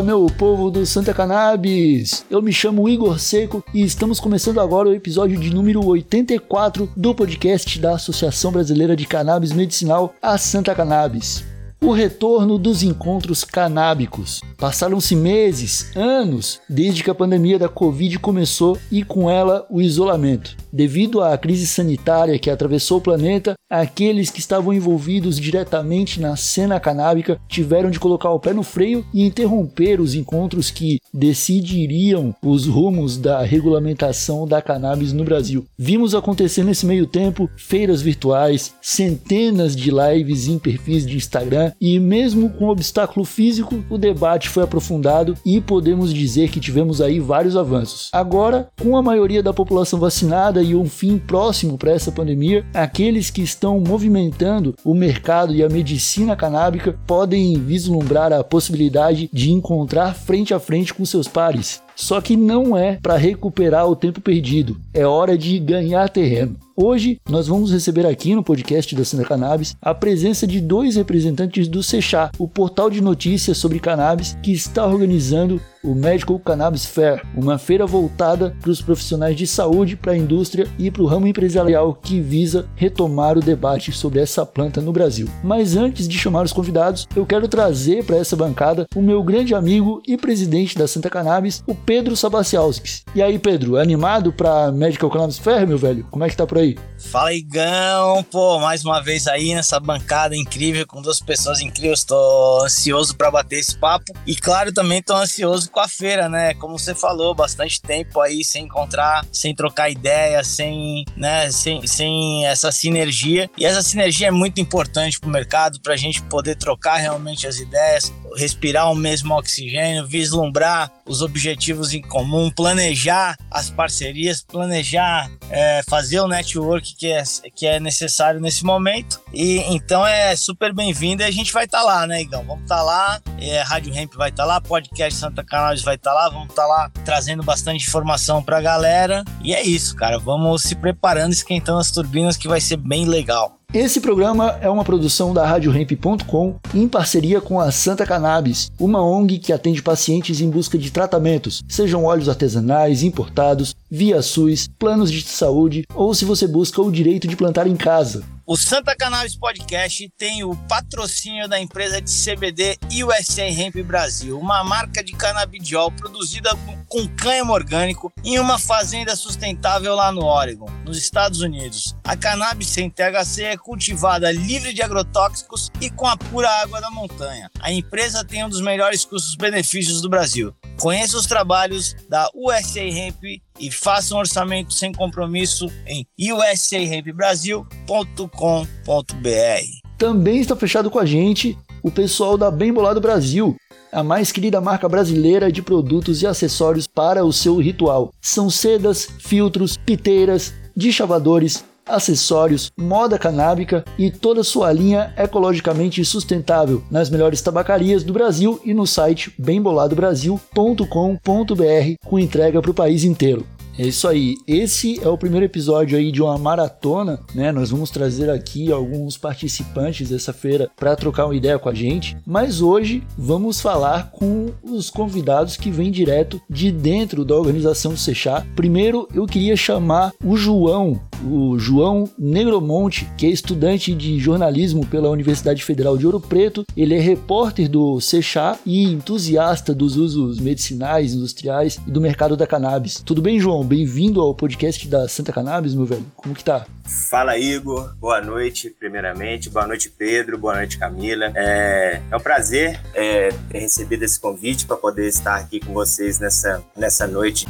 Fala, meu povo do Santa Cannabis! Eu me chamo Igor Seco e estamos começando agora o episódio de número 84 do podcast da Associação Brasileira de Cannabis Medicinal, a Santa Cannabis o retorno dos encontros canábicos. Passaram-se meses, anos, desde que a pandemia da Covid começou e com ela o isolamento. Devido à crise sanitária que atravessou o planeta, aqueles que estavam envolvidos diretamente na cena canábica tiveram de colocar o pé no freio e interromper os encontros que decidiriam os rumos da regulamentação da cannabis no Brasil. Vimos acontecer nesse meio tempo feiras virtuais, centenas de lives em perfis de Instagram e mesmo com obstáculo físico, o debate foi aprofundado e podemos dizer que tivemos aí vários avanços. Agora, com a maioria da população vacinada e um fim próximo para essa pandemia, aqueles que estão movimentando o mercado e a medicina canábica podem vislumbrar a possibilidade de encontrar frente a frente com seus pares. Só que não é para recuperar o tempo perdido, é hora de ganhar terreno. Hoje nós vamos receber aqui no podcast da Santa Cannabis a presença de dois representantes do Sechá, o portal de notícias sobre cannabis que está organizando o Medical Cannabis Fair, uma feira voltada para os profissionais de saúde, para a indústria e para o ramo empresarial que visa retomar o debate sobre essa planta no Brasil. Mas antes de chamar os convidados, eu quero trazer para essa bancada o meu grande amigo e presidente da Santa Cannabis, o Pedro Sabacialskis. E aí, Pedro, animado para Medical Cannabis Fair, meu velho? Como é que tá por aí? Fala, Igão! Pô, mais uma vez aí nessa bancada incrível com duas pessoas incríveis. Tô ansioso para bater esse papo e, claro, também tô ansioso com a feira, né? Como você falou, bastante tempo aí sem encontrar, sem trocar ideia, sem, né, sem, sem essa sinergia. E essa sinergia é muito importante para o mercado, para a gente poder trocar realmente as ideias, respirar o mesmo oxigênio, vislumbrar os objetivos em comum, planejar as parcerias, planejar é, fazer o network que é, que é necessário nesse momento. E então é super bem-vindo e a gente vai estar tá lá, né, Igão? Vamos estar tá lá, é, Rádio Ramp vai estar tá lá, Podcast Santa Canais vai estar tá lá, vamos estar tá lá trazendo bastante informação pra galera. E é isso, cara. Vamos se preparando, esquentando as turbinas que vai ser bem legal. Esse programa é uma produção da RadioRamp.com em parceria com a Santa Cannabis, uma ONG que atende pacientes em busca de tratamentos, sejam óleos artesanais, importados, via SUS, planos de saúde ou se você busca o direito de plantar em casa. O Santa Cannabis Podcast tem o patrocínio da empresa de CBD USA Hemp Brasil, uma marca de canabidiol produzida com cânhamo orgânico em uma fazenda sustentável lá no Oregon, nos Estados Unidos. A cannabis sem THC é cultivada livre de agrotóxicos e com a pura água da montanha. A empresa tem um dos melhores custos-benefícios do Brasil. Conheça os trabalhos da USA Hemp e faça um orçamento sem compromisso em usahempbrasil.com.br. Também está fechado com a gente o pessoal da Bem Bolado Brasil, a mais querida marca brasileira de produtos e acessórios para o seu ritual. São sedas, filtros, piteiras, deschavadores, acessórios, moda canábica e toda sua linha ecologicamente sustentável nas melhores tabacarias do Brasil e no site bemboladobrasil.com.br com entrega para o país inteiro. É isso aí. Esse é o primeiro episódio aí de uma maratona, né? Nós vamos trazer aqui alguns participantes dessa feira para trocar uma ideia com a gente. Mas hoje vamos falar com os convidados que vêm direto de dentro da organização do Sechá. Primeiro, eu queria chamar o João, o João Negromonte, que é estudante de jornalismo pela Universidade Federal de Ouro Preto. Ele é repórter do Sechá e entusiasta dos usos medicinais, industriais e do mercado da cannabis. Tudo bem, João? Bem-vindo ao podcast da Santa Cannabis, meu velho. Como que tá? Fala, Igor. Boa noite, primeiramente. Boa noite, Pedro. Boa noite, Camila. É, é um prazer é, ter recebido esse convite para poder estar aqui com vocês nessa, nessa noite.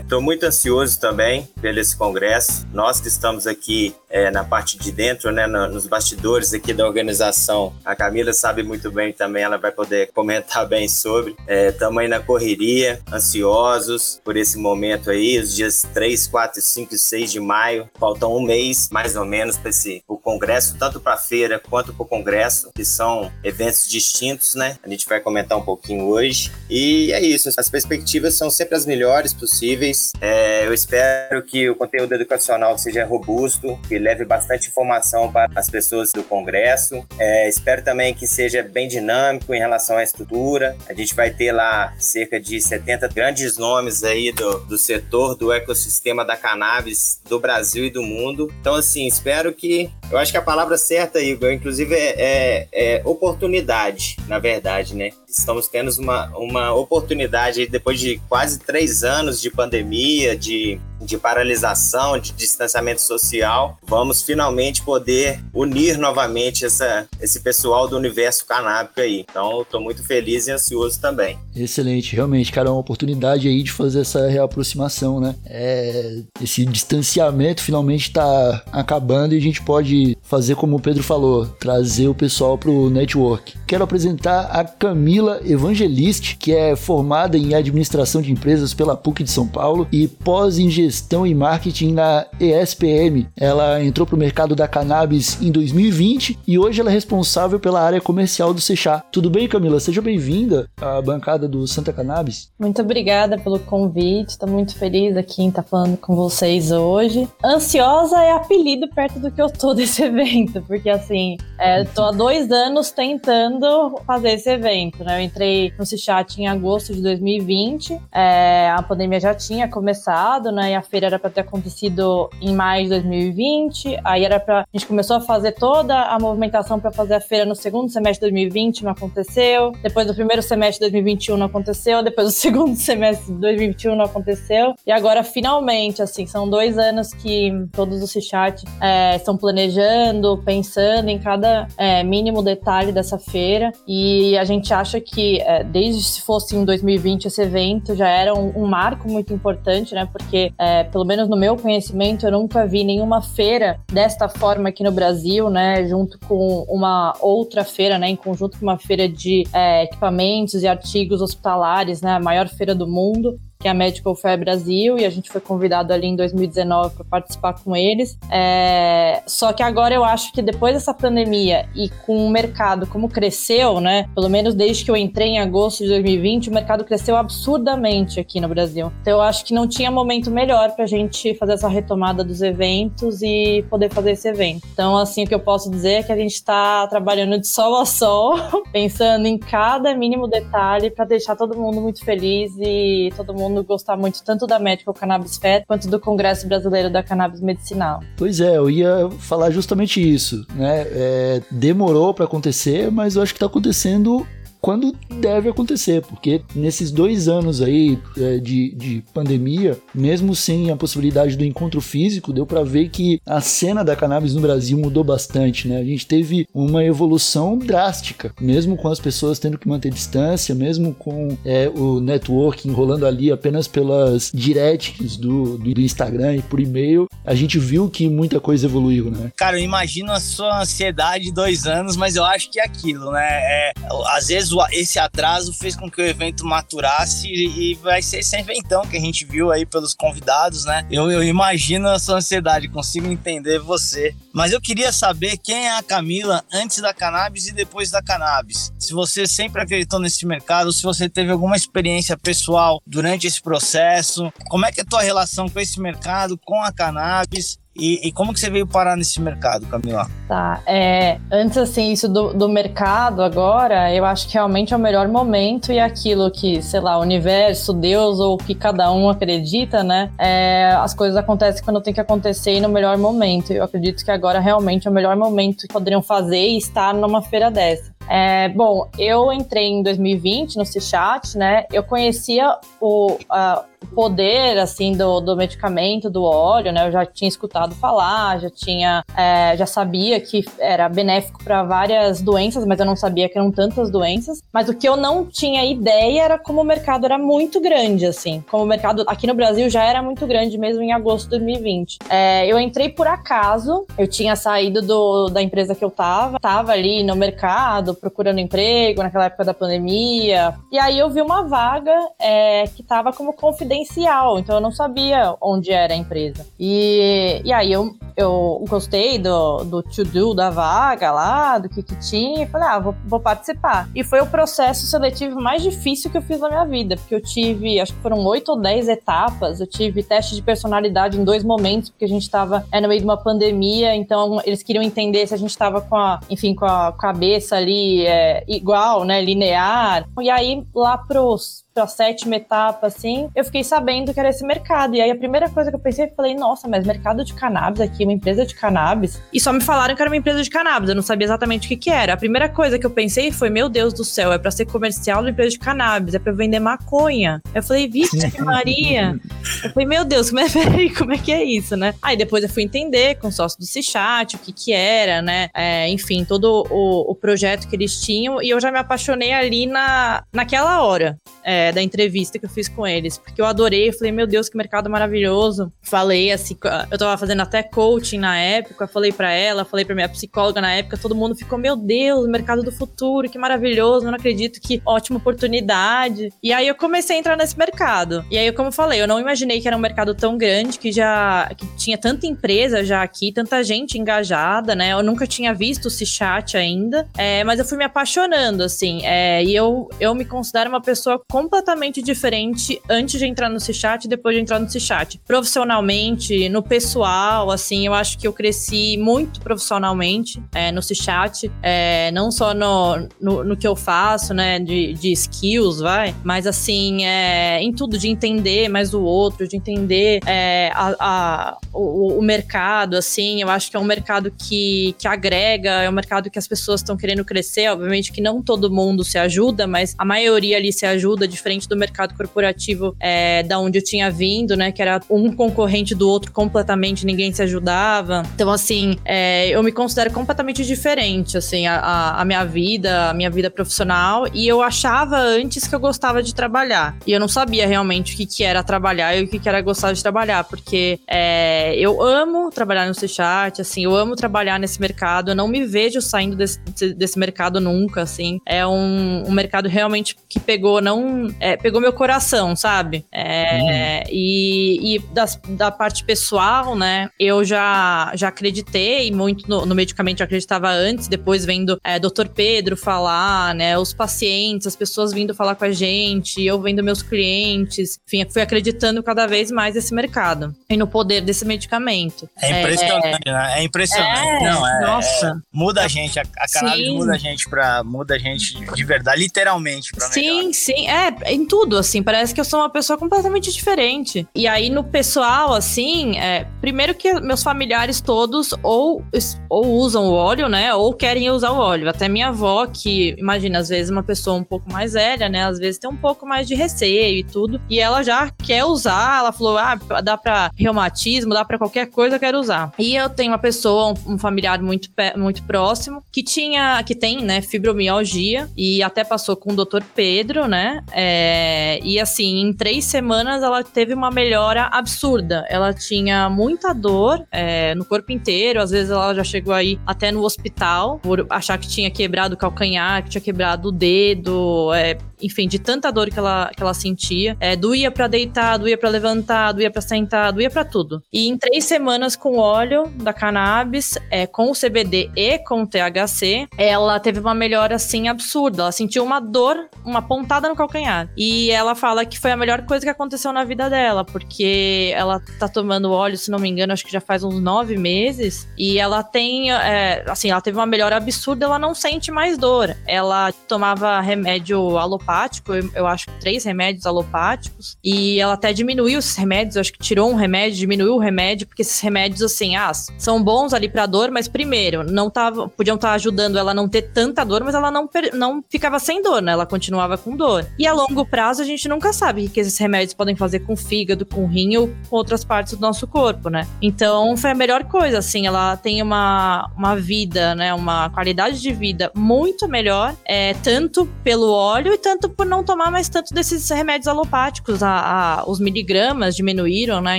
Estou é, muito ansioso também pelo esse congresso. Nós que estamos aqui é, na parte de dentro, né, nos bastidores aqui da organização, a Camila sabe muito bem também, ela vai poder comentar bem sobre. Estamos é, aí na correria, ansiosos por esse momento aí, os dias 3, 4, 5 e 6 de maio. Faltam um mês mais ou menos, para esse o congresso, tanto para a feira quanto para o congresso, que são eventos distintos, né? A gente vai comentar um pouquinho hoje. E é isso, as perspectivas são sempre as melhores possíveis. É, eu espero que o conteúdo educacional seja robusto, que leve bastante informação para as pessoas do congresso. É, espero também que seja bem dinâmico em relação à estrutura. A gente vai ter lá cerca de 70 grandes nomes aí do, do setor, do ecossistema da cannabis do Brasil e do mundo. Então, assim, espero que. Eu acho que a palavra certa, Igor, inclusive, é, é, é oportunidade, na verdade, né? Estamos tendo uma, uma oportunidade depois de quase três anos de pandemia, de de paralisação, de distanciamento social, vamos finalmente poder unir novamente essa, esse pessoal do universo canábico aí. Então, estou muito feliz e ansioso também. Excelente, realmente, cara, é uma oportunidade aí de fazer essa reaproximação, né? É, esse distanciamento finalmente está acabando e a gente pode fazer como o Pedro falou, trazer o pessoal para o network. Quero apresentar a Camila Evangeliste, que é formada em administração de empresas pela PUC de São Paulo e pós em gestão e marketing na ESPM. Ela entrou para o mercado da cannabis em 2020 e hoje ela é responsável pela área comercial do Sechá. Tudo bem, Camila? Seja bem-vinda à bancada do Santa Cannabis. Muito obrigada pelo convite. Estou muito feliz aqui em estar falando com vocês hoje. Ansiosa é apelido perto do que eu tô desse evento, porque assim, é, há dois anos tentando fazer esse evento, né? Eu entrei no Cichat em agosto de 2020, é, a pandemia já tinha começado, né? E a feira era para ter acontecido em maio de 2020, aí era para a gente começou a fazer toda a movimentação para fazer a feira no segundo semestre de 2020, não aconteceu. Depois do primeiro semestre de 2021 não aconteceu, depois do segundo semestre de 2021 não aconteceu. E agora finalmente, assim, são dois anos que todos os Cichat é, estão planejando, pensando em cada é, mínimo detalhe dessa feira. E a gente acha que, é, desde se fosse em 2020 esse evento, já era um, um marco muito importante, né? Porque, é, pelo menos no meu conhecimento, eu nunca vi nenhuma feira desta forma aqui no Brasil, né? Junto com uma outra feira, né? Em conjunto com uma feira de é, equipamentos e artigos hospitalares, né? A maior feira do mundo que é a Medical Fair Brasil, e a gente foi convidado ali em 2019 para participar com eles. É... Só que agora eu acho que depois dessa pandemia e com o mercado como cresceu, né? Pelo menos desde que eu entrei em agosto de 2020, o mercado cresceu absurdamente aqui no Brasil. Então eu acho que não tinha momento melhor para a gente fazer essa retomada dos eventos e poder fazer esse evento. Então, assim, o que eu posso dizer é que a gente está trabalhando de sol a sol, pensando em cada mínimo detalhe para deixar todo mundo muito feliz e todo mundo mundo gostar muito tanto da Medical Cannabis Fair quanto do Congresso Brasileiro da Cannabis Medicinal. Pois é, eu ia falar justamente isso, né? É, demorou para acontecer, mas eu acho que está acontecendo quando deve acontecer, porque nesses dois anos aí é, de, de pandemia, mesmo sem a possibilidade do encontro físico, deu para ver que a cena da cannabis no Brasil mudou bastante, né? A gente teve uma evolução drástica, mesmo com as pessoas tendo que manter distância, mesmo com é, o networking rolando ali apenas pelas directs do, do Instagram e por e-mail, a gente viu que muita coisa evoluiu, né? Cara, eu imagino a sua ansiedade de dois anos, mas eu acho que é aquilo, né? É, às vezes esse atraso fez com que o evento maturasse e vai ser esse eventão que a gente viu aí pelos convidados, né? Eu, eu imagino a sua ansiedade, consigo entender você. Mas eu queria saber quem é a Camila antes da cannabis e depois da cannabis. Se você sempre acreditou nesse mercado, se você teve alguma experiência pessoal durante esse processo, como é que é a tua relação com esse mercado, com a cannabis e, e, como que você veio parar nesse mercado, Camila? Tá, é, antes assim, isso do, do, mercado agora, eu acho que realmente é o melhor momento e é aquilo que, sei lá, o universo, Deus ou o que cada um acredita, né? É, as coisas acontecem quando tem que acontecer e no melhor momento. Eu acredito que agora realmente é o melhor momento que poderiam fazer e estar numa feira dessa. É, bom, eu entrei em 2020 no C-Chat, né? Eu conhecia o, a, poder, assim, do, do medicamento, do óleo, né? Eu já tinha escutado falar, já tinha, é, já sabia que era benéfico para várias doenças, mas eu não sabia que eram tantas doenças. Mas o que eu não tinha ideia era como o mercado era muito grande, assim. Como o mercado aqui no Brasil já era muito grande mesmo em agosto de 2020. É, eu entrei por acaso, eu tinha saído do, da empresa que eu tava, tava ali no mercado, procurando emprego naquela época da pandemia. E aí eu vi uma vaga é, que estava como confidencial, então eu não sabia onde era a empresa. E, e aí eu eu gostei do, do to-do da vaga lá, do que que tinha, e falei, ah, vou, vou participar. E foi o processo seletivo mais difícil que eu fiz na minha vida, porque eu tive, acho que foram oito ou dez etapas, eu tive teste de personalidade em dois momentos, porque a gente estava é, no meio de uma pandemia, então eles queriam entender se a gente estava com a, enfim, com a cabeça ali é, igual, né, linear. E aí, lá pros pra sétima etapa, assim, eu fiquei sabendo que era esse mercado. E aí a primeira coisa que eu pensei, eu falei, nossa, mas mercado de cannabis aqui, uma empresa de cannabis. E só me falaram que era uma empresa de cannabis, eu não sabia exatamente o que que era. A primeira coisa que eu pensei foi, meu Deus do céu, é pra ser comercial de empresa de cannabis, é pra vender maconha. Eu falei, vixe Maria. eu falei, meu Deus, como é, como é que é isso, né? Aí depois eu fui entender com o sócio do Cichat, o que que era, né? É, enfim, todo o, o projeto que eles tinham. E eu já me apaixonei ali na, naquela hora. É, da entrevista que eu fiz com eles, porque eu adorei, falei, meu Deus, que mercado maravilhoso. Falei assim, eu tava fazendo até coaching na época, falei para ela, falei para minha psicóloga na época, todo mundo ficou, meu Deus, mercado do futuro, que maravilhoso, eu não acredito, que ótima oportunidade. E aí eu comecei a entrar nesse mercado. E aí, como eu falei, eu não imaginei que era um mercado tão grande, que já que tinha tanta empresa já aqui, tanta gente engajada, né? Eu nunca tinha visto o chat ainda, é, mas eu fui me apaixonando, assim, é, e eu, eu me considero uma pessoa completamente completamente diferente antes de entrar no C-Chat e depois de entrar no C-Chat. Profissionalmente, no pessoal, assim, eu acho que eu cresci muito profissionalmente é, no C-Chat, é, não só no, no, no, que eu faço, né, de, de skills, vai, mas assim, é, em tudo, de entender mais o outro, de entender é, a, a, o, o, mercado, assim, eu acho que é um mercado que, que agrega, é um mercado que as pessoas estão querendo crescer, obviamente que não todo mundo se ajuda, mas a maioria ali se ajuda diferente diferente do mercado corporativo é, da onde eu tinha vindo, né? Que era um concorrente do outro completamente, ninguém se ajudava. Então, assim, é, eu me considero completamente diferente, assim, a, a, minha vida, a minha vida profissional. E eu achava antes que eu gostava de trabalhar. E eu não sabia realmente o que, que era trabalhar e o que, que era gostar de trabalhar, porque é, eu amo trabalhar no C-Chat, assim, eu amo trabalhar nesse mercado. Eu não me vejo saindo desse, desse mercado nunca, assim. É um, um mercado realmente que pegou não é, pegou meu coração, sabe? É, uhum. E, e das, da parte pessoal, né? Eu já, já acreditei muito no, no medicamento, eu acreditava antes, depois vendo é, Dr. Pedro falar, né? Os pacientes, as pessoas vindo falar com a gente, eu vendo meus clientes, enfim, fui acreditando cada vez mais nesse mercado e no poder desse medicamento. É impressionante, é, né? É impressionante. É, Não, é, nossa. muda a gente, a, a cannabis muda a gente pra. Muda a gente de verdade, literalmente. Pra sim, melhor. sim. É, em tudo, assim, parece que eu sou uma pessoa completamente diferente. E aí, no pessoal, assim, é, primeiro que meus familiares todos ou, ou usam o óleo, né? Ou querem usar o óleo. Até minha avó, que, imagina, às vezes uma pessoa um pouco mais velha, né? Às vezes tem um pouco mais de receio e tudo. E ela já quer usar, ela falou: ah, dá pra reumatismo, dá pra qualquer coisa, eu quero usar. E eu tenho uma pessoa, um, um familiar muito, muito próximo, que tinha, que tem, né, fibromialgia, e até passou com o doutor Pedro, né? É, e assim, em três semanas ela teve uma melhora absurda. Ela tinha muita dor é, no corpo inteiro, às vezes ela já chegou aí até no hospital por achar que tinha quebrado o calcanhar, que tinha quebrado o dedo, é, enfim, de tanta dor que ela, que ela sentia. É, doía para deitar, doía para levantar, doía para sentar, doía para tudo. E em três semanas com óleo da cannabis, é, com o CBD e com o THC, ela teve uma melhora assim absurda. Ela sentiu uma dor, uma pontada no calcanhar. E ela fala que foi a melhor coisa que aconteceu na vida dela, porque ela tá tomando óleo, se não me engano, acho que já faz uns nove meses. E ela tem, é, assim, ela teve uma melhora absurda, ela não sente mais dor. Ela tomava remédio alopático, eu, eu acho três remédios alopáticos, e ela até diminuiu esses remédios, acho que tirou um remédio, diminuiu o remédio, porque esses remédios, assim, ah, são bons ali pra dor, mas primeiro, não tava, podiam estar tá ajudando ela a não ter tanta dor, mas ela não, não ficava sem dor, né? Ela continuava com dor. E a longo longo prazo, a gente nunca sabe o que esses remédios podem fazer com o fígado, com o rim ou com outras partes do nosso corpo, né? Então, foi a melhor coisa, assim, ela tem uma, uma vida, né, uma qualidade de vida muito melhor, é, tanto pelo óleo e tanto por não tomar mais tanto desses remédios alopáticos, a, a, os miligramas diminuíram, né?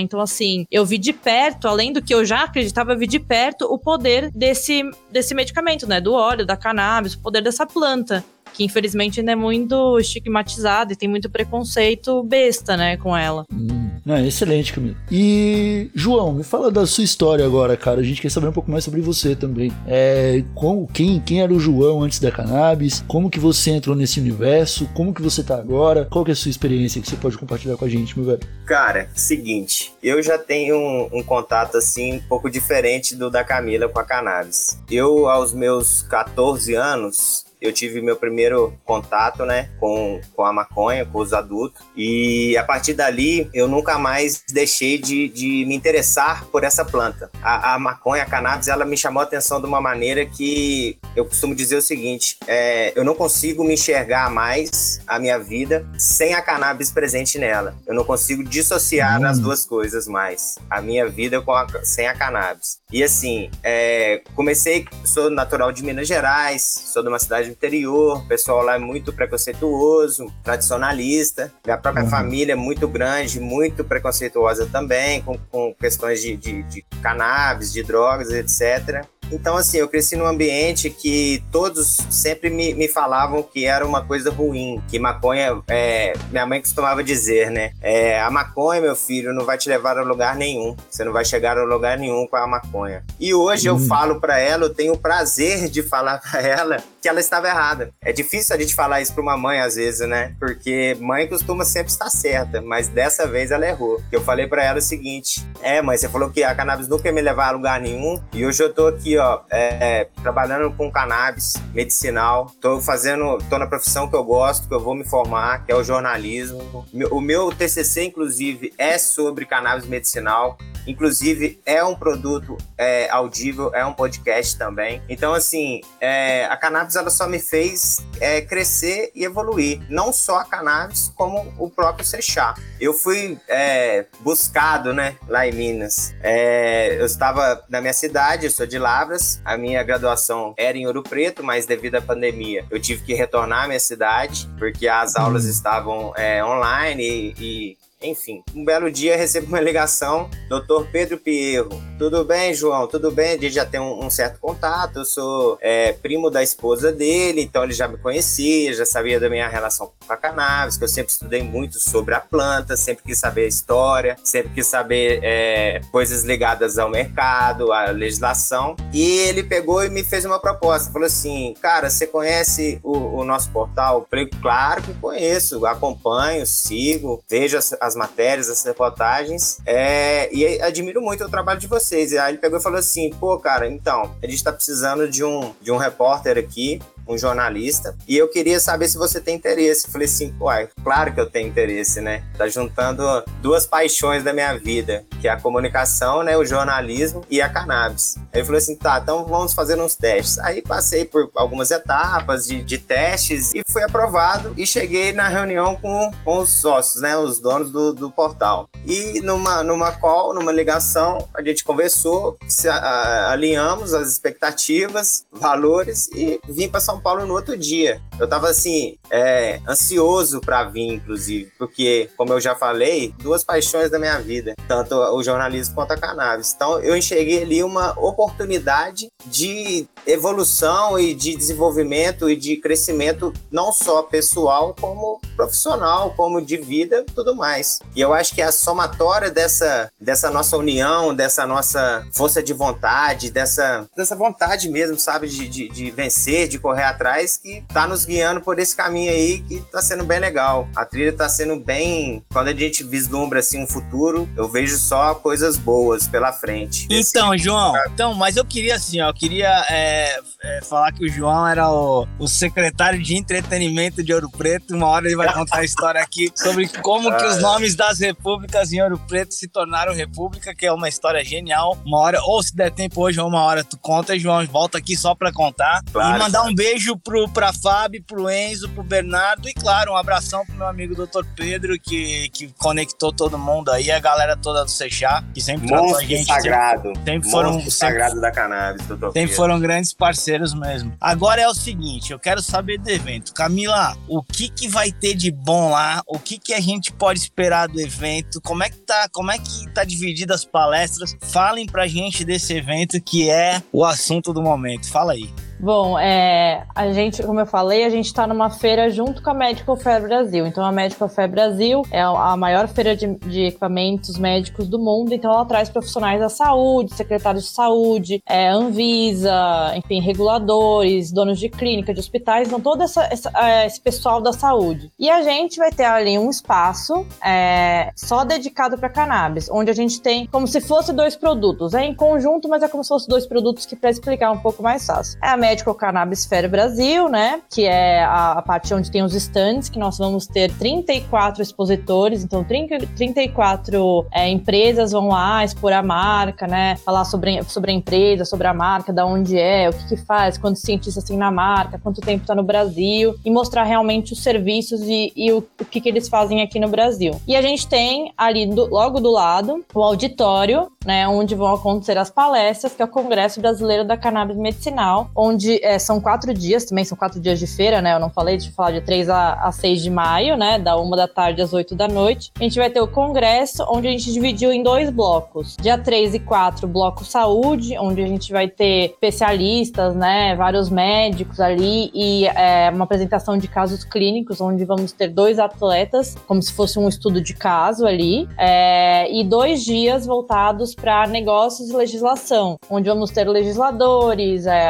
Então, assim, eu vi de perto, além do que eu já acreditava, eu vi de perto o poder desse, desse medicamento, né? Do óleo, da cannabis, o poder dessa planta que infelizmente ainda é muito estigmatizada e tem muito preconceito besta, né, com ela. Hum. Não, excelente, Camilo. E, João, me fala da sua história agora, cara. A gente quer saber um pouco mais sobre você também. É, como, quem, quem era o João antes da cannabis? Como que você entrou nesse universo? Como que você tá agora? Qual que é a sua experiência que você pode compartilhar com a gente, meu velho? Cara, seguinte, eu já tenho um, um contato assim um pouco diferente do da Camila com a cannabis. Eu, aos meus 14 anos, eu tive meu primeiro contato, né, com, com a maconha, com os adultos. E a partir dali, eu nunca mais deixei de, de me interessar por essa planta. A, a maconha, a cannabis, ela me chamou a atenção de uma maneira que eu costumo dizer o seguinte: é, eu não consigo me enxergar mais a minha vida sem a cannabis presente nela. Eu não consigo dissociar hum. as duas coisas mais. A minha vida com a, sem a cannabis. E assim, é, comecei, sou natural de Minas Gerais, sou de uma cidade interior, o pessoal lá é muito preconceituoso, tradicionalista. Minha própria uhum. família é muito grande, muito preconceituosa também, com, com questões de, de, de cannabis, de drogas, etc. Então, assim, eu cresci num ambiente que todos sempre me, me falavam que era uma coisa ruim, que maconha, é, minha mãe costumava dizer, né? É, a maconha, meu filho, não vai te levar a lugar nenhum. Você não vai chegar a lugar nenhum com a maconha. E hoje hum. eu falo para ela, eu tenho o prazer de falar para ela que ela estava errada. É difícil a gente falar isso para uma mãe às vezes, né? Porque mãe costuma sempre estar certa, mas dessa vez ela errou. Eu falei para ela o seguinte: "É, mãe, você falou que a cannabis nunca ia me levar a lugar nenhum, e hoje eu tô aqui, ó, ó, é, trabalhando com cannabis medicinal. Tô fazendo, tô na profissão que eu gosto, que eu vou me formar, que é o jornalismo. O meu TCC, inclusive, é sobre cannabis medicinal. Inclusive, é um produto é, audível, é um podcast também. Então, assim, é, a cannabis ela só me fez é, crescer e evoluir. Não só a cannabis, como o próprio Sechá. Eu fui é, buscado, né, lá em Minas. É, eu estava na minha cidade, eu sou de Lavras. A minha graduação era em Ouro Preto, mas devido à pandemia, eu tive que retornar à minha cidade, porque as aulas uhum. estavam é, online e, e enfim, um belo dia recebo uma ligação, doutor Pedro Pierro. Tudo bem, João? Tudo bem? Gente já tem um, um certo contato. Eu sou é, primo da esposa dele, então ele já me conhecia, já sabia da minha relação com a cannabis, que eu sempre estudei muito sobre a planta, sempre quis saber a história, sempre quis saber é, coisas ligadas ao mercado, à legislação. E ele pegou e me fez uma proposta. Falou assim: Cara, você conhece o, o nosso portal? Eu falei, claro que conheço, acompanho, sigo, vejo as, as as matérias, as reportagens, é, e admiro muito o trabalho de vocês. E aí ele pegou e falou assim, pô, cara, então, a gente tá precisando de um, de um repórter aqui um jornalista, e eu queria saber se você tem interesse. Falei assim, uai, claro que eu tenho interesse, né? Tá juntando duas paixões da minha vida, que é a comunicação, né, o jornalismo e a cannabis. Aí eu falei assim, tá, então vamos fazer uns testes. Aí passei por algumas etapas de, de testes e fui aprovado e cheguei na reunião com, com os sócios, né, os donos do, do portal. E numa, numa call, numa ligação, a gente conversou, se, a, alinhamos as expectativas, valores e vim para Paulo no outro dia. Eu tava assim, é, ansioso para vir, inclusive, porque, como eu já falei, duas paixões da minha vida, tanto o jornalismo quanto a cannabis. Então, eu enxerguei ali uma oportunidade de evolução e de desenvolvimento e de crescimento, não só pessoal, como profissional, como de vida tudo mais. E eu acho que a somatória dessa, dessa nossa união, dessa nossa força de vontade, dessa, dessa vontade mesmo, sabe, de, de, de vencer, de correr atrás, que tá nos guiando por esse caminho aí que tá sendo bem legal. A trilha tá sendo bem. Quando a gente vislumbra assim um futuro, eu vejo só coisas boas pela frente. Então, João, então, mas eu queria assim, ó, eu queria. É é, falar que o João era o, o, secretário de entretenimento de Ouro Preto. Uma hora ele vai contar a história aqui sobre como que os nomes das repúblicas em Ouro Preto se tornaram república, que é uma história genial. Uma hora, ou se der tempo hoje ou uma hora tu conta, João, volta aqui só pra contar. Claro, e mandar um beijo pro, pra Fábio, pro Enzo, pro Bernardo e, claro, um abração pro meu amigo Dr. Pedro, que, que conectou todo mundo aí, a galera toda do Seixá, que sempre tratou a gente. Sagrado. Sempre, sempre foram. Sempre, sagrado da cannabis, Dr. Sempre Pedro. foram grandes parceiros parceiros mesmo. Agora é o seguinte, eu quero saber do evento. Camila, o que que vai ter de bom lá? O que que a gente pode esperar do evento? Como é que tá, como é que tá dividida as palestras? Falem pra gente desse evento que é o assunto do momento. Fala aí. Bom, é, a gente, como eu falei, a gente está numa feira junto com a Medical Fair Brasil. Então, a Medical Fair Brasil é a maior feira de, de equipamentos médicos do mundo. Então, ela traz profissionais da saúde, secretários de saúde, é, Anvisa, enfim, reguladores, donos de clínica, de hospitais, então todo essa, essa, é, esse pessoal da saúde. E a gente vai ter ali um espaço é, só dedicado para cannabis, onde a gente tem como se fosse dois produtos. É em conjunto, mas é como se fosse dois produtos que para explicar um pouco mais fácil. É a Cannabis Fair Brasil, né? Que é a, a parte onde tem os stands, que nós vamos ter 34 expositores, então 30, 34 é, empresas vão lá expor a marca, né? Falar sobre, sobre a empresa, sobre a marca, da onde é, o que, que faz, quantos cientistas tem na marca, quanto tempo está no Brasil, e mostrar realmente os serviços e, e o, o que, que eles fazem aqui no Brasil. E a gente tem ali do, logo do lado o auditório, né? Onde vão acontecer as palestras, que é o Congresso Brasileiro da Cannabis Medicinal, onde é, são quatro dias, também são quatro dias de feira, né? Eu não falei, de falar de 3 a, a 6 de maio, né? Da uma da tarde às 8 da noite. A gente vai ter o congresso, onde a gente dividiu em dois blocos. Dia 3 e 4, bloco saúde, onde a gente vai ter especialistas, né? Vários médicos ali e é, uma apresentação de casos clínicos, onde vamos ter dois atletas, como se fosse um estudo de caso ali, é, e dois dias voltados para negócios e legislação, onde vamos ter legisladores, é,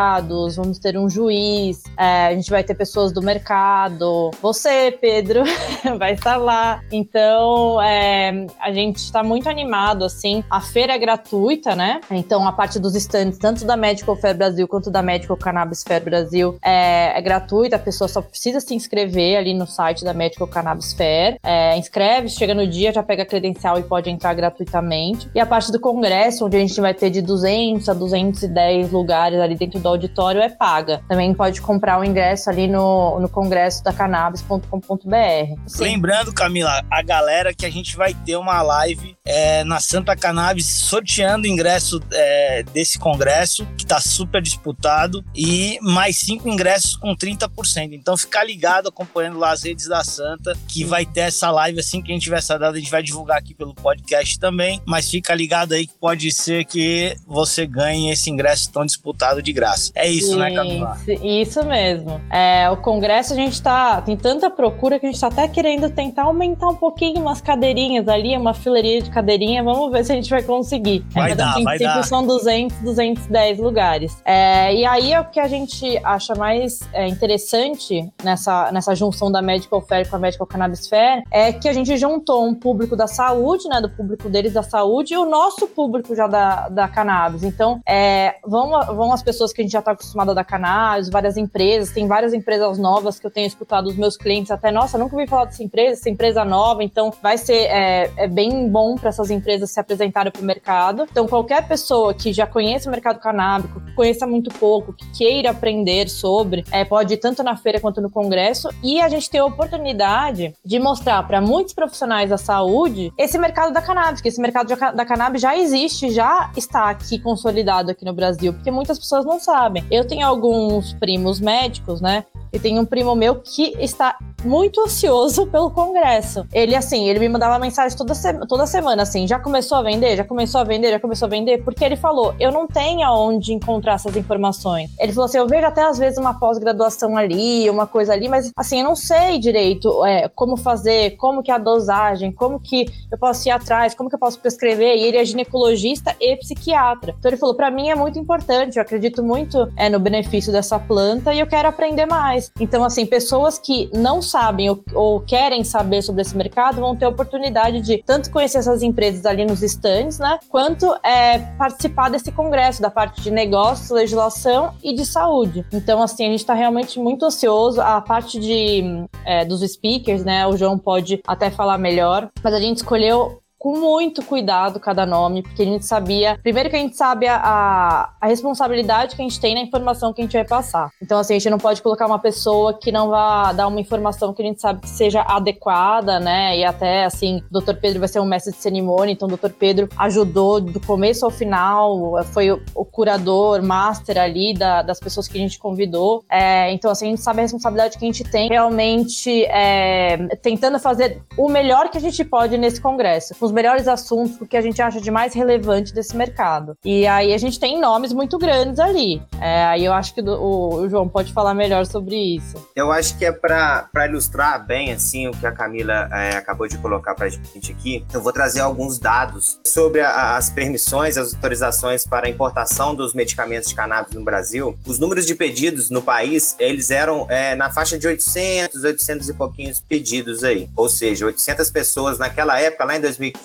advogados, vamos ter um juiz, é, a gente vai ter pessoas do mercado, você, Pedro, vai estar lá. Então, é, a gente está muito animado, assim. A feira é gratuita, né? Então, a parte dos stands, tanto da Medical Fair Brasil quanto da Medical Cannabis Fair Brasil, é, é gratuita. A pessoa só precisa se inscrever ali no site da Medical Cannabis Fair. É, inscreve, chega no dia, já pega a credencial e pode entrar gratuitamente. E a parte do congresso, onde a gente vai ter de 200 a 210 lugares ali dentro do auditório, é paga. Também pode comprar o ingresso ali no, no congresso da cannabis.com.br. Lembrando, Camila, a galera que a gente vai ter uma live é, na Santa Cannabis sorteando ingresso é, desse congresso, que está super disputado, e mais cinco ingressos com 30%. Então fica ligado acompanhando lá as redes da Santa, que vai ter essa live assim que a gente tiver essa data, a gente vai divulgar aqui pelo podcast também, mas fica ligado aí que pode ser que você ganhe esse ingresso tão disputado de graça. É isso, isso né, Camila? Isso mesmo. É, o congresso a gente tá, tem tanta procura que a gente tá até querendo tentar aumentar um pouquinho umas cadeirinhas ali, uma fileirinha de cadeirinha, vamos ver se a gente vai conseguir. Vai é, dar, vai dar. São 200, 210 lugares. É, e aí é o que a gente acha mais é, interessante nessa, nessa junção da Medical Fair com a Medical Cannabis Fair é que a gente juntou um público da saúde, né, do público deles da saúde e o nosso público já da, da cannabis. Então, é, vão, vão as pessoas que a gente já está acostumado a dar cannabis, várias empresas, tem várias empresas novas que eu tenho escutado os meus clientes até, nossa, nunca ouvi falar dessa empresa, essa empresa nova, então vai ser é, é bem bom para essas empresas se apresentarem para o mercado. Então, qualquer pessoa que já conheça o mercado canábico, que conheça muito pouco, que queira aprender sobre, é, pode ir tanto na feira quanto no congresso. E a gente tem a oportunidade de mostrar para muitos profissionais da saúde esse mercado da cannabis, que esse mercado da cannabis já existe, já está aqui consolidado aqui no Brasil, porque muitas pessoas não sabem. Eu tenho alguns primos médicos, né? E tem um primo meu que está muito ansioso pelo congresso. Ele, assim, ele me mandava mensagem toda, se toda semana, assim, já começou a vender? Já começou a vender? Já começou a vender? Porque ele falou, eu não tenho aonde encontrar essas informações. Ele falou assim, eu vejo até às vezes uma pós-graduação ali, uma coisa ali, mas assim, eu não sei direito é, como fazer, como que é a dosagem, como que eu posso ir atrás, como que eu posso prescrever. E ele é ginecologista e psiquiatra. Então ele falou, para mim é muito importante, eu acredito muito é, no benefício dessa planta e eu quero aprender mais. Então, assim, pessoas que não sabem ou, ou, querem saber sobre esse mercado vão ter a oportunidade de tanto conhecer essas empresas ali nos stands, né? Quanto é, participar desse congresso, da parte de negócios, legislação e de saúde. Então, assim, a gente está realmente muito ansioso. A parte de, é, dos speakers, né? O João pode até falar melhor, mas a gente escolheu com muito cuidado cada nome, porque a gente sabia. Primeiro que a gente sabe a, a, responsabilidade que a gente tem na informação que a gente vai passar. Então, assim, a gente não pode colocar uma pessoa que não vá dar uma informação que a gente sabe que seja adequada, né? E até, assim, o Dr. Pedro vai ser um mestre de cerimônia, então o Dr. Pedro ajudou do começo ao final, foi o, o curador, master ali da, das pessoas que a gente convidou. É, então, assim, a gente sabe a responsabilidade que a gente tem realmente é, tentando fazer o melhor que a gente pode nesse congresso. Os melhores assuntos, o que a gente acha de mais relevante desse mercado. E aí a gente tem nomes muito grandes ali. É, aí eu acho que do, o, o, João pode falar melhor sobre isso. Eu acho que é para ilustrar bem assim o que a Camila é, acabou de colocar para a gente aqui. Eu vou trazer alguns dados sobre a, as permissões, as autorizações para a importação dos medicamentos de cannabis no Brasil. Os números de pedidos no país eles eram é, na faixa de 800, 800 e pouquinhos pedidos aí. Ou seja, 800 pessoas naquela época, lá em 2015,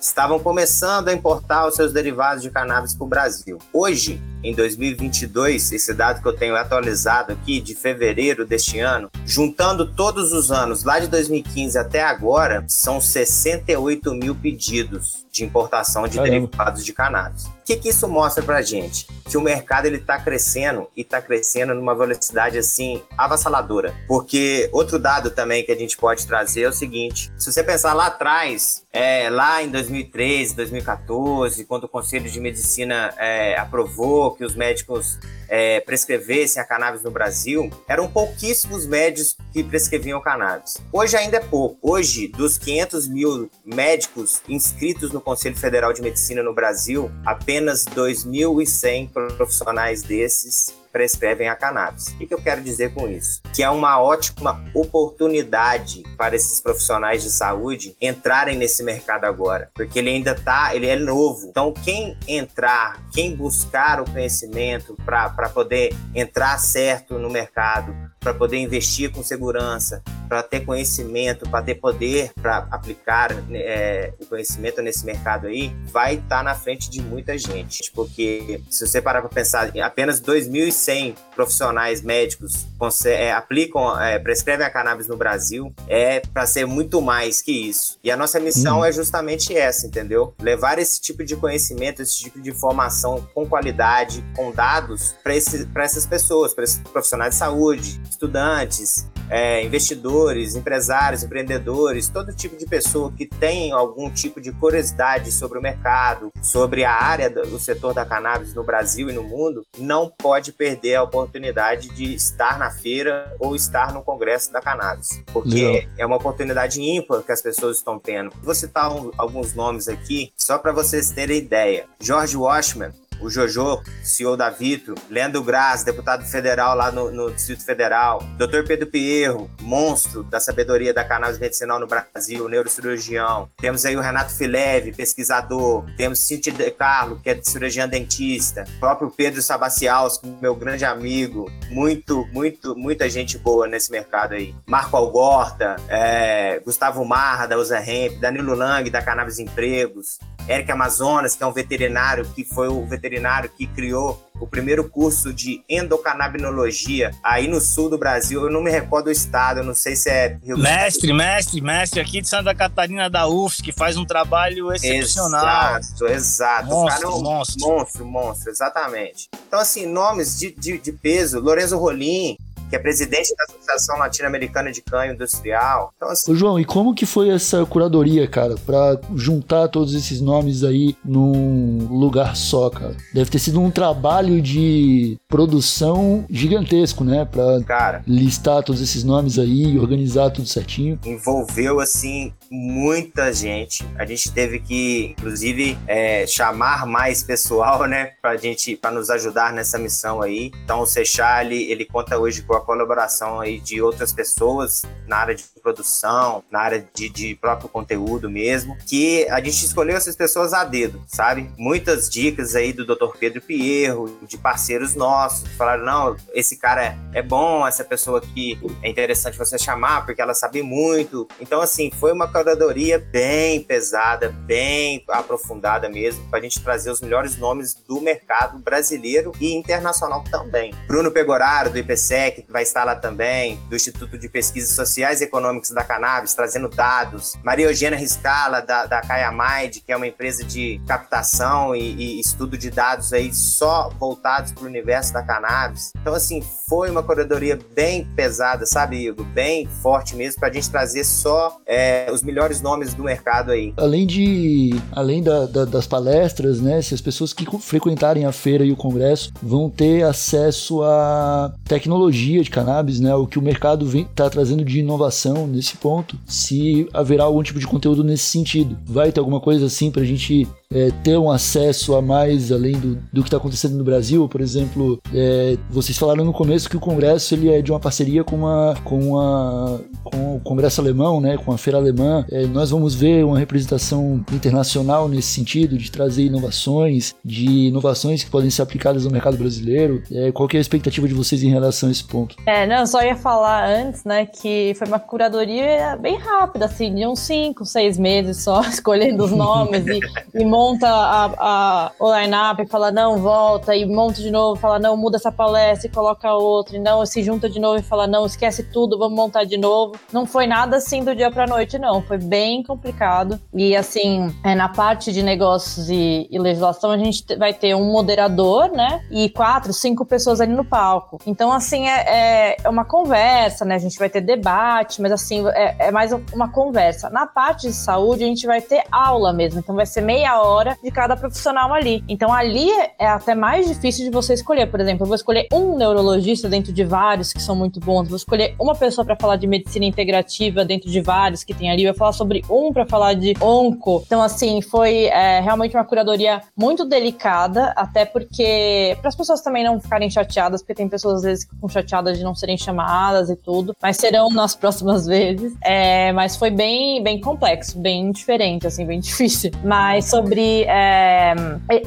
estavam começando a importar os seus derivados de cannabis para o Brasil. Hoje, em 2022, esse dado que eu tenho atualizado aqui, de fevereiro deste ano, juntando todos os anos, lá de 2015 até agora, são 68 mil pedidos de importação de Caramba. derivados de cannabis. O que, que isso mostra pra gente? Que o mercado ele tá crescendo e tá crescendo numa velocidade assim avassaladora. Porque outro dado também que a gente pode trazer é o seguinte: se você pensar lá atrás, é, lá em 2013, 2014, quando o Conselho de Medicina é, aprovou que os médicos é, prescrevessem a cannabis no Brasil, eram pouquíssimos médicos que prescreviam cannabis. Hoje ainda é pouco. Hoje, dos 500 mil médicos inscritos no Conselho Federal de Medicina no Brasil, apenas 2.100 profissionais desses prescrevem a cannabis. O que eu quero dizer com isso? Que é uma ótima oportunidade para esses profissionais de saúde entrarem nesse mercado agora, porque ele ainda tá, ele é novo. Então, quem entrar, quem buscar o conhecimento para poder entrar certo no mercado, para poder investir com segurança, para ter conhecimento, para ter poder para aplicar é, o conhecimento nesse mercado aí, vai estar tá na frente de muita gente. Porque se você parar para pensar, apenas 2.100 profissionais médicos é, aplicam, é, prescrevem a cannabis no Brasil, é para ser muito mais que isso. E a nossa missão hum. é justamente essa, entendeu? Levar esse tipo de conhecimento, esse tipo de informação com qualidade, com dados, para essas pessoas, para esses profissionais de saúde, estudantes, é, investidores, empresários, empreendedores, todo tipo de pessoa que tem algum tipo de curiosidade sobre o mercado, sobre a área do setor da cannabis no Brasil e no mundo, não pode perder a oportunidade de estar na feira ou estar no congresso da cannabis, porque é uma oportunidade ímpar que as pessoas estão tendo. Vou citar um, alguns nomes aqui, só para vocês terem ideia. George Washman, o Jojo, CEO da Vitro, Leandro Graz, deputado federal lá no, no Distrito Federal, Dr. Pedro Pierro, monstro da sabedoria da cannabis medicinal no Brasil, neurocirurgião. Temos aí o Renato Fileve, pesquisador. Temos Cintia De Carlo, que é cirurgiã dentista. O próprio Pedro Sabaciaus, meu grande amigo. Muito, muito, muita gente boa nesse mercado aí. Marco Algorta, é, Gustavo Marra, da Usa Hemp, Danilo Lang, da Cannabis Empregos. Eric Amazonas, que é um veterinário, que foi o veterinário que criou o primeiro curso de endocannabinologia aí no sul do Brasil. Eu não me recordo o estado, eu não sei se é Rio Mestre, mestre, mestre aqui de Santa Catarina da UFS, que faz um trabalho excepcional. Exato, exato. Monstro, cara, monstro. Monstro, monstro, exatamente. Então, assim, nomes de, de, de peso, Lorenzo Rolim, que é presidente da Associação Latino-Americana de Canho Industrial. Então, assim... Ô, João, e como que foi essa curadoria, cara, para juntar todos esses nomes aí num lugar só, cara? Deve ter sido um trabalho de produção gigantesco, né, para listar todos esses nomes aí e organizar tudo certinho. Envolveu assim muita gente. A gente teve que, inclusive, é, chamar mais pessoal, né, para gente, para nos ajudar nessa missão aí. Então, o Seixal, ele, conta hoje com a colaboração aí de outras pessoas na área de produção, na área de, de próprio conteúdo mesmo, que a gente escolheu essas pessoas a dedo, sabe? Muitas dicas aí do Dr. Pedro Pierro, de parceiros nossos, falaram, não, esse cara é bom, essa pessoa aqui é interessante você chamar, porque ela sabe muito. Então, assim, foi uma curadoria bem pesada, bem aprofundada mesmo, para a gente trazer os melhores nomes do mercado brasileiro e internacional também. Bruno Pegoraro, do IPSEC, vai estar lá também, do Instituto de Pesquisas Sociais e Econômicas da Cannabis, trazendo dados. Maria Eugênia Riscala, da, da Kayamide, que é uma empresa de captação e, e estudo de dados aí só voltados para o universo da cannabis. Então, assim, foi uma curadoria bem pesada, sabe, Igor? Bem forte mesmo, para a gente trazer só é, os melhores nomes do mercado aí. Além de, além da, da, das palestras, né, se as pessoas que frequentarem a feira e o congresso vão ter acesso a tecnologia de cannabis, né, o que o mercado está trazendo de inovação nesse ponto, se haverá algum tipo de conteúdo nesse sentido. Vai ter alguma coisa assim para a gente é, ter um acesso a mais além do, do que está acontecendo no Brasil, por exemplo, é, vocês falaram no começo que o congresso ele é de uma parceria com, uma, com, uma, com o congresso alemão, né, com a feira alemã. É, nós vamos ver uma representação internacional nesse sentido de trazer inovações, de inovações que podem ser aplicadas no mercado brasileiro. É, qual é a expectativa de vocês em relação a esse ponto? É, não, só ia falar antes, né, que foi uma curadoria bem rápida, assim, de uns 5, 6 meses só, escolhendo os nomes e, e monta a, a, o line-up e fala, não, volta, e monta de novo, fala, não, muda essa palestra e coloca outra, e não, se junta de novo e fala, não, esquece tudo, vamos montar de novo. Não foi nada assim do dia pra noite, não. Foi bem complicado. E assim, é, na parte de negócios e, e legislação, a gente vai ter um moderador, né? E quatro, cinco pessoas ali no palco. Então, assim, é, é uma conversa, né? A gente vai ter debate, mas assim, é, é mais uma conversa. Na parte de saúde, a gente vai ter aula mesmo. Então, vai ser meia hora hora de cada profissional ali. Então ali é até mais difícil de você escolher. Por exemplo, eu vou escolher um neurologista dentro de vários que são muito bons, vou escolher uma pessoa para falar de medicina integrativa dentro de vários que tem ali, vou falar sobre um para falar de onco. Então, assim, foi é, realmente uma curadoria muito delicada, até porque para as pessoas também não ficarem chateadas, porque tem pessoas às vezes que ficam chateadas de não serem chamadas e tudo, mas serão nas próximas vezes. É, mas foi bem, bem complexo, bem diferente, assim, bem difícil. Mas sobre sobre. É,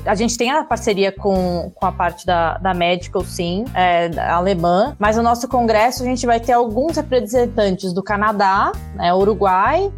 a gente tem a parceria com, com a parte da, da Medical, sim, é, alemã, mas no nosso congresso a gente vai ter alguns representantes do Canadá, né, Uruguai,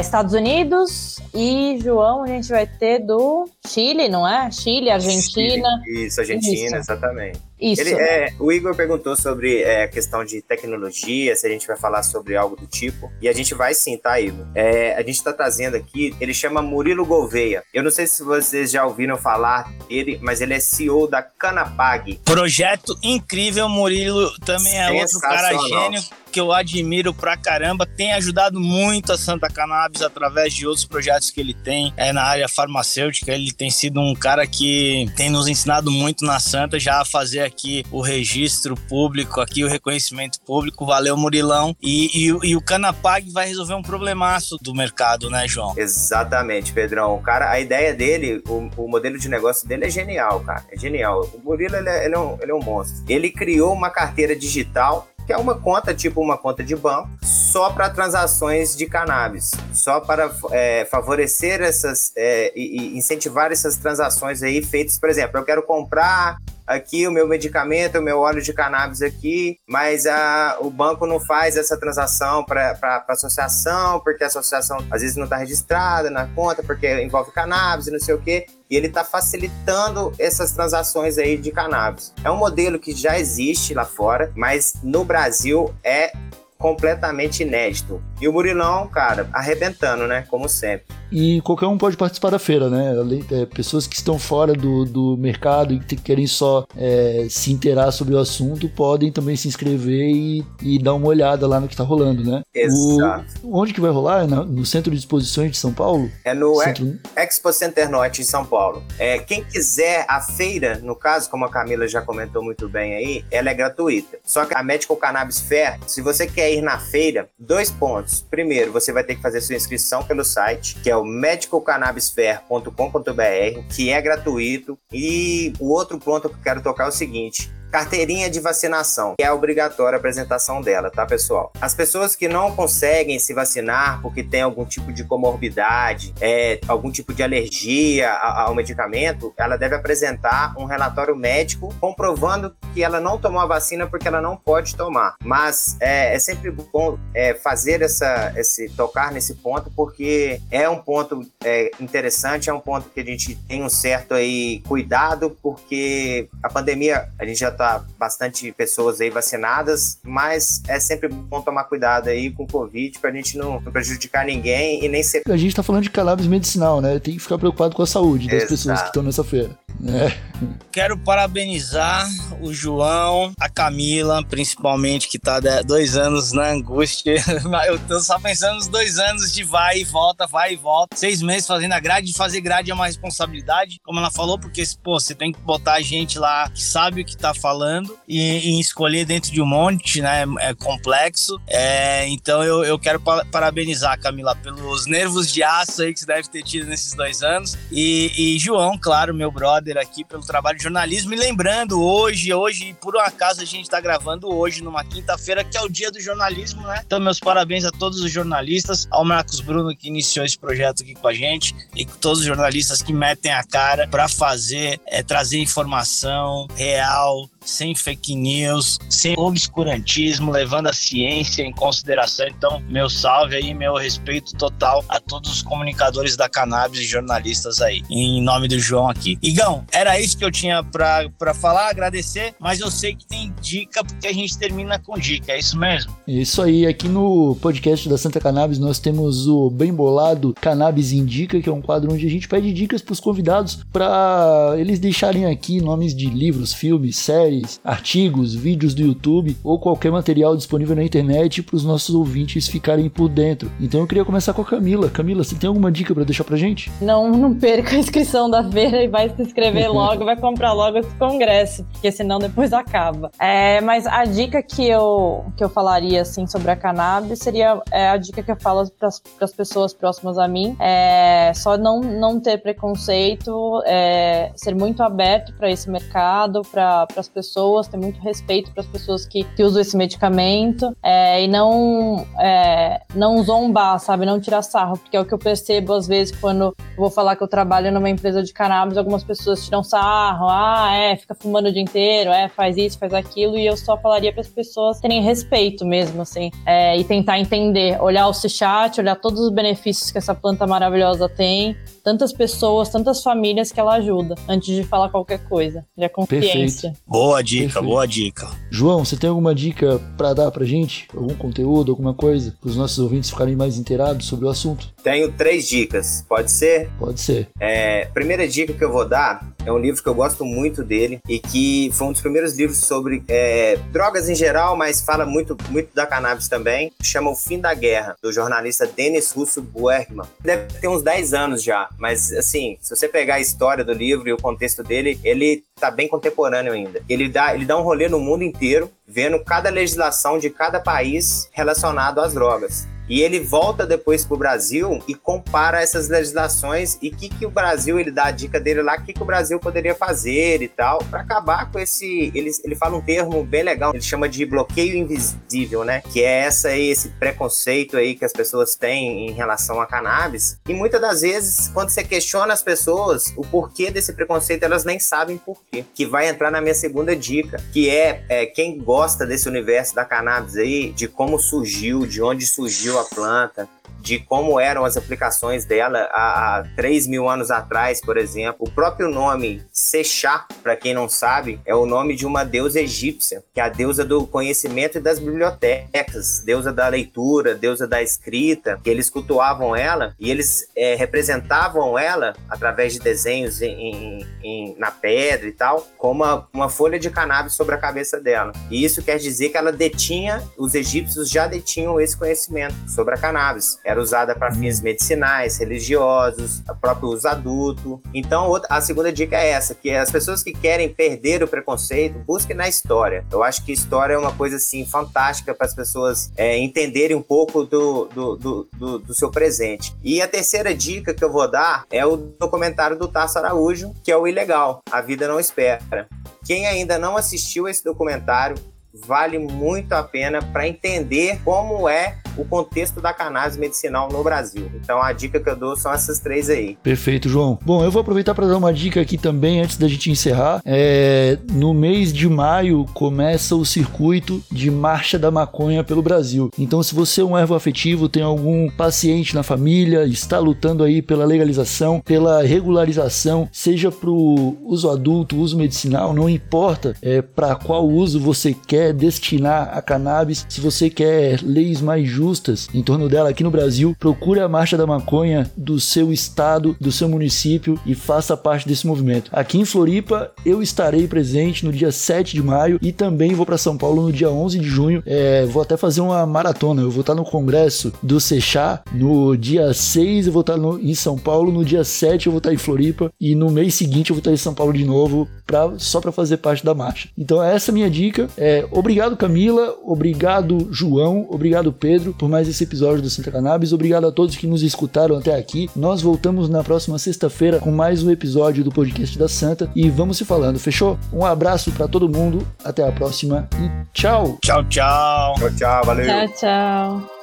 Estados Unidos e, João, a gente vai ter do Chile, não é? Chile, Argentina. Chile. Isso, Argentina, Isso. exatamente. Isso. Ele, é, o Igor perguntou sobre é, a questão de tecnologia, se a gente vai falar sobre algo do tipo. E a gente vai sim, tá, Igor? É, a gente está trazendo aqui, ele chama Murilo Gouveia. Eu não sei se vocês já ouviram falar dele, mas ele é CEO da Canapag. Projeto incrível, Murilo também é outro cara gênio que eu admiro pra caramba, tem ajudado muito a Santa Cannabis através de outros projetos que ele tem é, na área farmacêutica. Ele tem sido um cara que tem nos ensinado muito na Santa já a fazer aqui o registro público, aqui o reconhecimento público. Valeu, Murilão. E, e, e o Canapag vai resolver um problemaço do mercado, né, João? Exatamente, Pedrão. O cara, a ideia dele, o, o modelo de negócio dele é genial, cara. É genial. O Murilo, ele é, ele é, um, ele é um monstro. Ele criou uma carteira digital que é uma conta, tipo uma conta de banco, só para transações de cannabis, só para é, favorecer essas é, e, e, incentivar essas transações aí feitas, por exemplo, eu quero comprar aqui o meu medicamento, o meu óleo de cannabis aqui, mas a, o banco não faz essa transação para a associação, porque a associação às vezes não está registrada na conta, porque envolve cannabis e não sei o quê. E ele está facilitando essas transações aí de cannabis. É um modelo que já existe lá fora, mas no Brasil é completamente inédito. E o Murilão, cara, arrebentando, né? Como sempre. E qualquer um pode participar da feira, né? É, pessoas que estão fora do, do mercado e que querem só é, se inteirar sobre o assunto podem também se inscrever e, e dar uma olhada lá no que está rolando, né? Exato. O, onde que vai rolar? É no Centro de Exposições de São Paulo? É no Centro... Expo Center Norte em São Paulo. É, quem quiser a feira, no caso, como a Camila já comentou muito bem aí, ela é gratuita. Só que a Medical Cannabis Fair, se você quer ir na feira, dois pontos. Primeiro, você vai ter que fazer sua inscrição pelo site, que é o medicalcannabisfair.com.br, que é gratuito. E o outro ponto que eu quero tocar é o seguinte: carteirinha de vacinação, que é obrigatória a apresentação dela, tá, pessoal? As pessoas que não conseguem se vacinar porque tem algum tipo de comorbidade, é, algum tipo de alergia ao medicamento, ela deve apresentar um relatório médico comprovando que ela não tomou a vacina porque ela não pode tomar. Mas é, é sempre bom é, fazer essa, esse tocar nesse ponto porque é um ponto é, interessante, é um ponto que a gente tem um certo aí cuidado porque a pandemia a gente já está tá bastante pessoas aí vacinadas, mas é sempre bom tomar cuidado aí com o Covid pra gente não, prejudicar ninguém e nem ser. A gente tá falando de cannabis medicinal, né? Tem que ficar preocupado com a saúde das Exato. pessoas que estão nessa feira. É. Quero parabenizar o João, a Camila, principalmente, que tá dois anos na angústia. Eu tô só pensando nos dois anos de vai e volta, vai e volta. Seis meses fazendo a grade. Fazer grade é uma responsabilidade, como ela falou, porque pô, você tem que botar gente lá que sabe o que tá falando e, e escolher dentro de um monte, né? É complexo. É, então eu, eu quero parabenizar, Camila, pelos nervos de aço aí que você deve ter tido nesses dois anos. E, e João, claro, meu brother aqui, pelo trabalho de jornalismo. E lembrando, hoje, hoje, por um acaso, a gente está gravando hoje, numa quinta-feira, que é o dia do jornalismo, né? Então, meus parabéns a todos os jornalistas, ao Marcos Bruno, que iniciou esse projeto aqui com a gente, e todos os jornalistas que metem a cara para fazer, é, trazer informação real, sem fake news, sem obscurantismo, levando a ciência em consideração. Então, meu salve aí, meu respeito total a todos os comunicadores da cannabis e jornalistas aí, em nome do João aqui. Igão, era isso que eu tinha para falar, agradecer, mas eu sei que tem dica, porque a gente termina com dica, é isso mesmo? Isso aí, aqui no podcast da Santa Cannabis nós temos o bem bolado Cannabis Indica, que é um quadro onde a gente pede dicas para os convidados para eles deixarem aqui nomes de livros, filmes, séries séries, artigos, vídeos do YouTube ou qualquer material disponível na internet para os nossos ouvintes ficarem por dentro. Então eu queria começar com a Camila. Camila, você tem alguma dica para deixar pra gente? Não, não perca a inscrição da feira e vai se inscrever logo, vai comprar logo esse congresso, porque senão depois acaba. É, mas a dica que eu, que eu falaria assim sobre a cannabis seria é, a dica que eu falo para as pessoas próximas a mim, é só não, não ter preconceito, é, ser muito aberto para esse mercado, para as pessoas pessoas, ter muito respeito para as pessoas que, que usam esse medicamento é, e não, é, não zombar, sabe? Não tirar sarro, porque é o que eu percebo às vezes quando eu vou falar que eu trabalho numa empresa de cannabis, algumas pessoas tiram sarro, ah, é, fica fumando o dia inteiro, é, faz isso, faz aquilo, e eu só falaria para as pessoas terem respeito mesmo, assim, é, e tentar entender, olhar o chat, olhar todos os benefícios que essa planta maravilhosa tem, tantas pessoas, tantas famílias que ela ajuda, antes de falar qualquer coisa. Já consciência. Perfeito. Boa dica, Perfeito. boa dica. João, você tem alguma dica para dar pra gente? Algum conteúdo, alguma coisa? Para os nossos ouvintes ficarem mais inteirados sobre o assunto? Tenho três dicas, pode ser? Pode ser. É, primeira dica que eu vou dar é um livro que eu gosto muito dele e que foi um dos primeiros livros sobre é, drogas em geral, mas fala muito, muito da cannabis também. Chama O Fim da Guerra, do jornalista Denis Russo Buerkman. Deve ter uns 10 anos já, mas assim, se você pegar a história do livro e o contexto dele, ele tá bem contemporâneo ainda. Ele dá, ele dá um rolê no mundo inteiro, vendo cada legislação de cada país relacionado às drogas. E ele volta depois para o Brasil e compara essas legislações e que, que o Brasil, ele dá a dica dele lá, que, que o Brasil poderia fazer e tal, para acabar com esse. Ele, ele fala um termo bem legal, ele chama de bloqueio invisível, né? Que é essa aí, esse preconceito aí que as pessoas têm em relação a cannabis. E muitas das vezes, quando você questiona as pessoas o porquê desse preconceito, elas nem sabem porquê. Que vai entrar na minha segunda dica, que é, é quem gosta desse universo da cannabis aí, de como surgiu, de onde surgiu a planta, de como eram as aplicações dela há, há 3 mil anos atrás, por exemplo. O próprio nome Sechá, para quem não sabe, é o nome de uma deusa egípcia, que é a deusa do conhecimento e das bibliotecas, deusa da leitura, deusa da escrita, que eles cultuavam ela e eles é, representavam ela através de desenhos em, em, em, na pedra e tal, como uma, uma folha de cannabis sobre a cabeça dela. E isso quer dizer que ela detinha, os egípcios já detinham esse conhecimento sobre a cannabis. Era usada para fins medicinais, religiosos, o próprio uso adulto. Então, a segunda dica é essa, que as pessoas que querem perder o preconceito, busquem na história. Eu acho que história é uma coisa, assim, fantástica para as pessoas é, entenderem um pouco do, do, do, do, do seu presente. E a terceira dica que eu vou dar é o documentário do Tasso Araújo, que é o Ilegal, A Vida Não Espera. Quem ainda não assistiu esse documentário, vale muito a pena para entender como é o contexto da cannabis medicinal no Brasil. Então a dica que eu dou são essas três aí. Perfeito, João. Bom, eu vou aproveitar para dar uma dica aqui também antes da gente encerrar. É, no mês de maio começa o circuito de marcha da maconha pelo Brasil. Então, se você é um ervo afetivo, tem algum paciente na família, está lutando aí pela legalização, pela regularização, seja para o uso adulto, uso medicinal, não importa é, para qual uso você quer destinar a cannabis. Se você quer leis mais justas justas em torno dela aqui no Brasil, procure a Marcha da Maconha do seu estado, do seu município e faça parte desse movimento. Aqui em Floripa, eu estarei presente no dia 7 de maio e também vou para São Paulo no dia 11 de junho. É, vou até fazer uma maratona. Eu vou estar no congresso do Sechá no dia 6, eu vou estar no, em São Paulo, no dia 7 eu vou estar em Floripa e no mês seguinte eu vou estar em São Paulo de novo pra, só para fazer parte da marcha. Então essa é a minha dica. É, obrigado Camila, obrigado João, obrigado Pedro por mais esse episódio do Santa Cannabis. Obrigado a todos que nos escutaram até aqui. Nós voltamos na próxima sexta-feira com mais um episódio do podcast da Santa e vamos se falando, fechou? Um abraço para todo mundo, até a próxima e tchau. Tchau, tchau. Tchau, tchau, valeu. Tchau, tchau.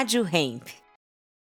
Rádio Hemp.